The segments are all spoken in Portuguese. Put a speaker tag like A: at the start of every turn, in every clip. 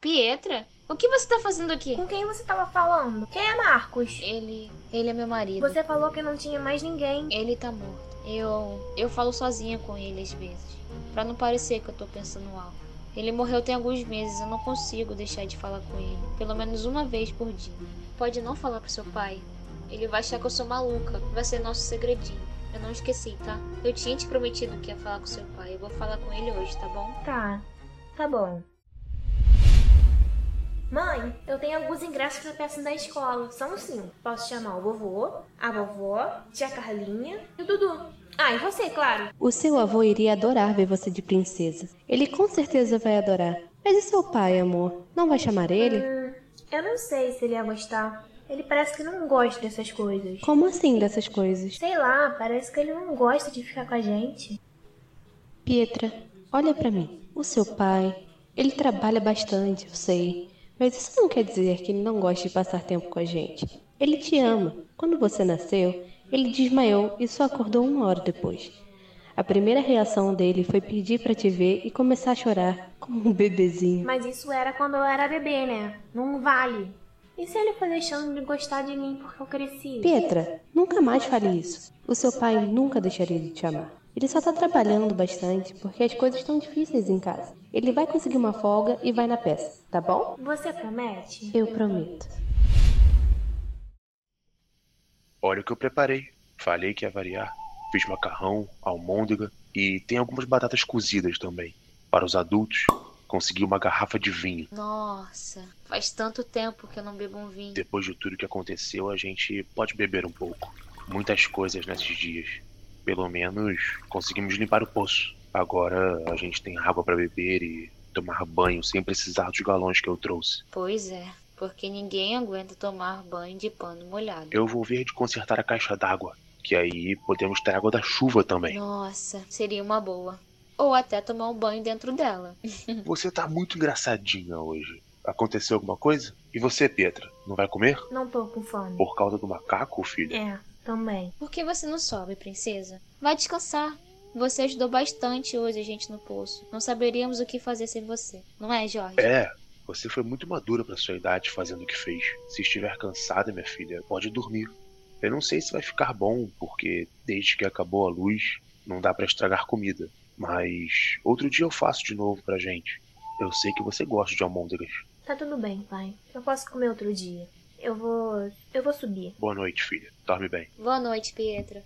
A: Pietra? O que você tá fazendo aqui?
B: Com quem você tava falando? Quem é Marcos?
A: Ele. Ele é meu marido.
B: Você falou que não tinha mais ninguém.
A: Ele tá morto. Eu. Eu falo sozinha com ele às vezes. Pra não parecer que eu tô pensando algo. Ele morreu tem alguns meses, eu não consigo deixar de falar com ele. Pelo menos uma vez por dia. Pode não falar pro seu pai. Ele vai achar que eu sou maluca. Vai ser nosso segredinho. Eu não esqueci, tá? Eu tinha te prometido que ia falar com seu pai. Eu vou falar com ele hoje, tá bom?
B: Tá. Tá bom. Mãe, eu tenho alguns ingressos pra peça da escola. São cinco. Posso chamar o vovô, a vovó, tia Carlinha e o Dudu. Ah, e você, claro.
C: O seu avô iria adorar ver você de princesa. Ele com certeza vai adorar. Mas e seu pai, amor? Não vai chamar ele?
B: Hum, eu não sei se ele ia gostar. Ele parece que não gosta dessas coisas.
C: Como assim dessas coisas?
B: Sei lá, parece que ele não gosta de ficar com a gente.
C: Pietra, olha pra mim. O seu pai, ele trabalha bastante, eu sei. Mas isso não quer dizer que ele não gosta de passar tempo com a gente. Ele te ama. Quando você nasceu, ele desmaiou e só acordou uma hora depois. A primeira reação dele foi pedir para te ver e começar a chorar, como um bebezinho.
B: Mas isso era quando eu era bebê, né? Não vale. E se ele foi deixando de gostar de mim porque eu cresci?
C: Pietra, nunca mais fale isso. O seu pai nunca deixaria de te amar. Ele só tá trabalhando bastante porque as coisas estão difíceis em casa. Ele vai conseguir uma folga e vai na peça, tá bom?
B: Você promete?
C: Eu prometo.
D: Olha o que eu preparei. Falei que ia variar. Fiz macarrão, almôndega e tem algumas batatas cozidas também. Para os adultos, consegui uma garrafa de vinho.
A: Nossa, faz tanto tempo que eu não bebo um vinho.
D: Depois de tudo que aconteceu, a gente pode beber um pouco. Muitas coisas nesses dias. Pelo menos conseguimos limpar o poço. Agora a gente tem água para beber e tomar banho sem precisar dos galões que eu trouxe.
A: Pois é, porque ninguém aguenta tomar banho de pano molhado.
D: Eu vou ver de consertar a caixa d'água, que aí podemos ter água da chuva também.
A: Nossa, seria uma boa. Ou até tomar um banho dentro dela.
D: Você tá muito engraçadinha hoje. Aconteceu alguma coisa? E você, Petra, não vai comer?
B: Não tô com fome.
D: Por causa do macaco, filha?
B: É, também.
A: Por que você não sobe, princesa? Vai descansar. Você ajudou bastante hoje a gente no poço. Não saberíamos o que fazer sem você. Não é, Jorge?
D: É, você foi muito madura para sua idade fazendo o que fez. Se estiver cansada, minha filha, pode dormir. Eu não sei se vai ficar bom, porque desde que acabou a luz, não dá para estragar comida. Mas outro dia eu faço de novo pra gente. Eu sei que você gosta de almôndegas.
B: Tá tudo bem, pai. Eu posso comer outro dia. Eu vou. Eu vou subir.
D: Boa noite, filha. Dorme bem.
A: Boa noite, Pietra.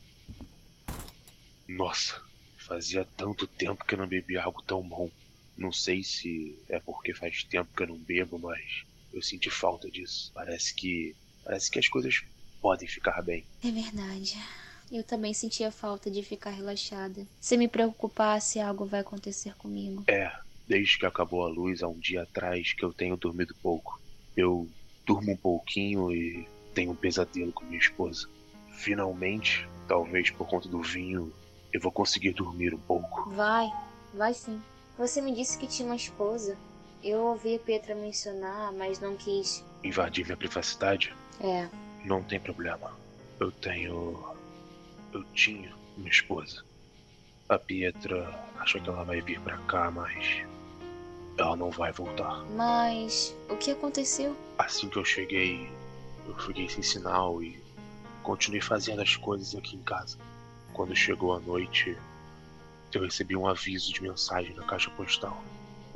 D: Nossa, fazia tanto tempo que eu não bebi algo tão bom. Não sei se é porque faz tempo que eu não bebo, mas eu senti falta disso. Parece que. Parece que as coisas podem ficar bem.
A: É verdade. Eu também sentia falta de ficar relaxada. Se me preocupasse, algo vai acontecer comigo.
D: É, desde que acabou a luz há um dia atrás que eu tenho dormido pouco. Eu durmo um pouquinho e tenho um pesadelo com minha esposa. Finalmente, talvez por conta do vinho, eu vou conseguir dormir um pouco.
A: Vai, vai sim. Você me disse que tinha uma esposa. Eu ouvi a Petra mencionar, mas não quis.
D: Invadir minha privacidade?
A: É.
D: Não tem problema. Eu tenho. Eu tinha uma esposa. A Pietra acha que ela vai vir pra cá, mas. Ela não vai voltar.
A: Mas. O que aconteceu?
D: Assim que eu cheguei, eu fiquei sem sinal e continuei fazendo as coisas aqui em casa. Quando chegou a noite, eu recebi um aviso de mensagem na caixa postal.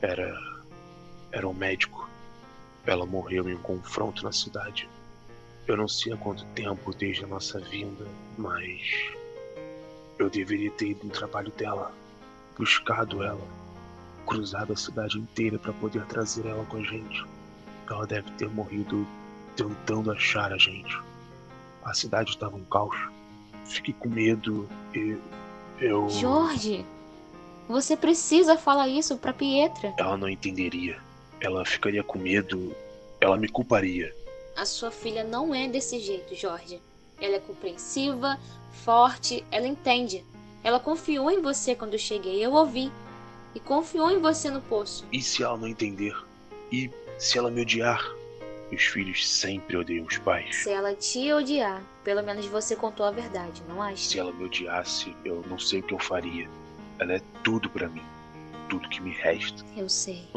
D: Era. Era um médico. Ela morreu em um confronto na cidade. Eu não sei há quanto tempo desde a nossa vinda, mas. Eu deveria ter ido no trabalho dela, buscado ela, cruzado a cidade inteira para poder trazer ela com a gente. Ela deve ter morrido tentando achar a gente. A cidade estava um caos. Fiquei com medo e eu.
A: Jorge! Você precisa falar isso pra Pietra.
D: Ela não entenderia. Ela ficaria com medo. Ela me culparia.
A: A sua filha não é desse jeito, Jorge. Ela é compreensiva, forte, ela entende. Ela confiou em você quando eu cheguei, eu ouvi. E confiou em você no poço.
D: E se ela não entender? E se ela me odiar? Os filhos sempre odeiam os pais.
A: Se ela te odiar, pelo menos você contou a verdade, não acha?
D: Se ela me odiasse, eu não sei o que eu faria. Ela é tudo para mim. Tudo que me resta.
A: Eu sei.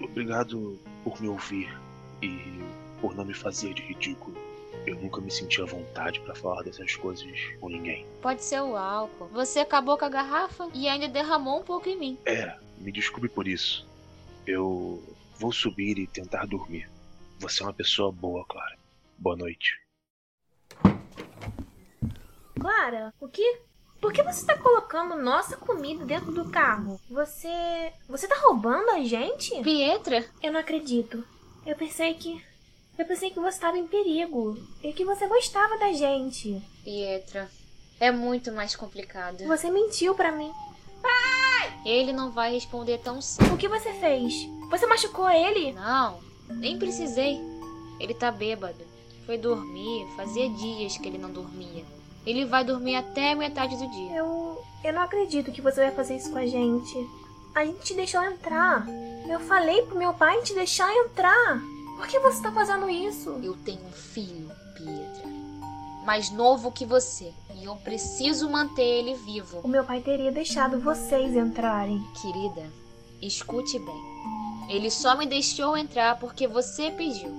D: Obrigado por me ouvir e por não me fazer de ridículo. Eu nunca me senti à vontade para falar dessas coisas com ninguém.
A: Pode ser o álcool. Você acabou com a garrafa e ainda derramou um pouco em mim.
D: É, me desculpe por isso. Eu vou subir e tentar dormir. Você é uma pessoa boa, Clara. Boa noite.
B: Clara, o que? Por que você tá colocando nossa comida dentro do carro? Você. Você tá roubando a gente?
A: Pietra?
B: Eu não acredito. Eu pensei que. Eu pensei que você estava em perigo e que você gostava da gente.
A: Pietra, é muito mais complicado.
B: Você mentiu para mim.
A: Ele não vai responder tão cedo.
B: O que você fez? Você machucou ele?
A: Não, nem precisei. Ele tá bêbado. Foi dormir, fazia dias que ele não dormia. Ele vai dormir até metade do dia.
B: Eu. Eu não acredito que você vai fazer isso com a gente. A gente te deixou entrar. Eu falei pro meu pai te deixar entrar. Por que você tá fazendo isso?
A: Eu tenho um filho, Pietra. Mais novo que você. E eu preciso manter ele vivo.
B: O meu pai teria deixado vocês entrarem.
A: Querida, escute bem. Ele só me deixou entrar porque você pediu.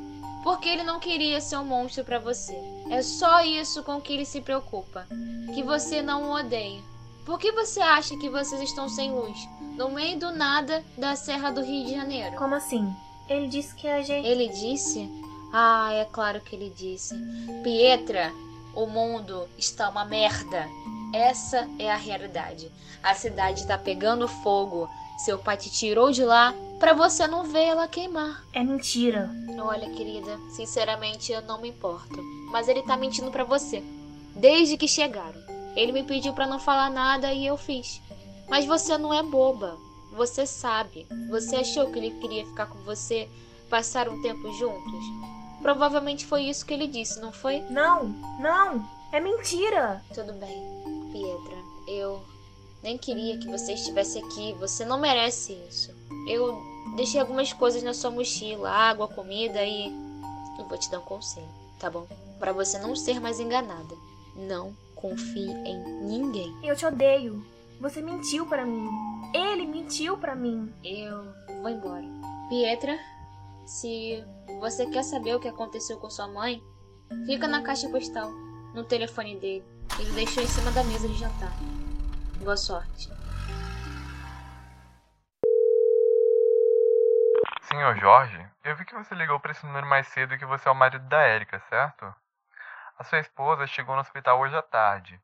A: Porque ele não queria ser um monstro para você. É só isso com que ele se preocupa. Que você não o odeie. Por que você acha que vocês estão sem luz? No meio do nada da Serra do Rio de Janeiro?
B: Como assim? Ele disse que a gente.
A: Ele disse? Ah, é claro que ele disse. Pietra, o mundo está uma merda. Essa é a realidade. A cidade está pegando fogo. Seu pai te tirou de lá para você não ver ela queimar.
B: É mentira.
A: Olha, querida, sinceramente eu não me importo. Mas ele tá mentindo para você. Desde que chegaram. Ele me pediu para não falar nada e eu fiz. Mas você não é boba. Você sabe. Você achou que ele queria ficar com você, passar um tempo juntos? Provavelmente foi isso que ele disse, não foi?
B: Não, não. É mentira.
A: Tudo bem, Pietra. Eu nem queria que você estivesse aqui. Você não merece isso. Eu deixei algumas coisas na sua mochila, água, comida e eu vou te dar um conselho, tá bom? Para você não ser mais enganada. Não confie em ninguém.
B: Eu te odeio. Você mentiu para mim. Mentiu para mim.
A: Eu vou embora. Pietra, se você quer saber o que aconteceu com sua mãe, fica na caixa postal, no telefone dele. Ele deixou em cima da mesa de jantar. Boa sorte.
E: Senhor Jorge, eu vi que você ligou para esse número mais cedo e que você é o marido da Érica, certo? A sua esposa chegou no hospital hoje à tarde,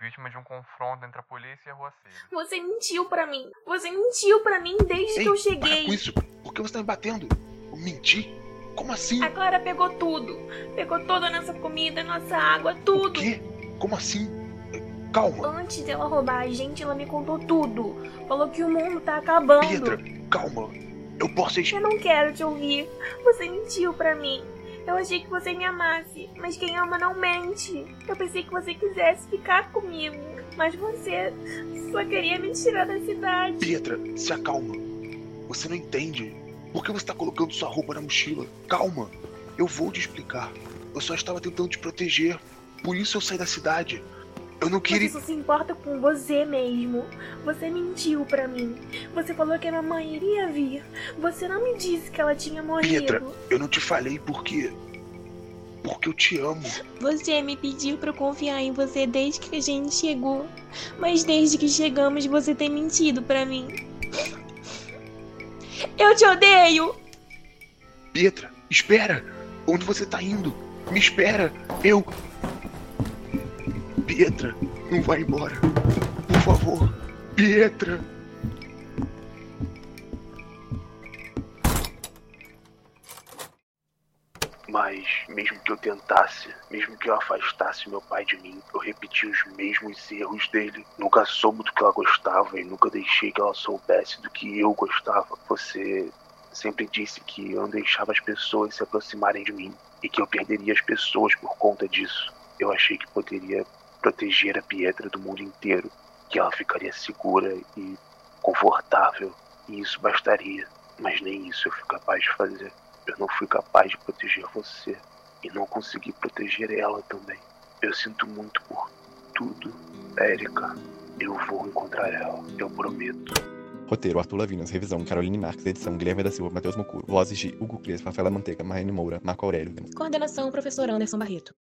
E: vítima de um confronto entre a polícia e a ruaceira.
B: Você mentiu para mim. Você mentiu para mim desde
D: Ei,
B: que eu
D: Para
B: cheguei.
D: com isso! Por que você tá me batendo? Eu menti? Como assim?
B: A Clara pegou tudo. Pegou toda a nossa comida, nossa água,
D: O
B: tudo.
D: quê? Como assim? Calma,
B: Antes dela roubar a gente, ela me contou tudo. Falou que o mundo tá acabando.
D: Pietra, calma. Eu posso
B: Eu não quero te ouvir. Você mentiu pra mim. Eu achei que você me amasse, mas quem ama não mente. Eu pensei que você quisesse ficar comigo, mas você só queria me tirar da cidade.
D: Pietra, se acalma. Você não entende. Por que você tá colocando sua roupa na mochila? Calma. Eu vou te explicar. Eu só estava tentando te proteger. Por isso eu saí da cidade. Eu não
B: Você
D: queria.
B: só se importa com você mesmo. Você mentiu pra mim. Você falou que a mamãe iria vir. Você não me disse que ela tinha morrido.
D: Pietra, eu não te falei porque. Porque eu te amo.
B: Você me pediu pra eu confiar em você desde que a gente chegou. Mas desde que chegamos, você tem mentido pra mim. Eu te odeio!
D: Pietra, espera! Onde você tá indo? Me espera! Eu. Pietra, não vai embora. Por favor. Pietra! Mesmo que eu tentasse, mesmo que eu afastasse meu pai de mim, eu repetia os mesmos erros dele. Nunca soube do que ela gostava e nunca deixei que ela soubesse do que eu gostava. Você sempre disse que eu não deixava as pessoas se aproximarem de mim e que eu perderia as pessoas por conta disso. Eu achei que poderia proteger a Pietra do mundo inteiro, que ela ficaria segura e confortável, e isso bastaria. Mas nem isso eu fui capaz de fazer. Eu não fui capaz de proteger você e não consegui proteger ela também. Eu sinto muito por tudo, Érica. Eu vou encontrar ela, eu prometo.
F: Roteiro, Arthur Lavinas. Revisão, Caroline Marques. Edição, Guilherme da Silva, Matheus Mocuro. Vozes de Hugo Crespo, Rafaela Manteiga, Marlene Moura, Marco Aurélio.
G: Coordenação, professor Anderson Barreto.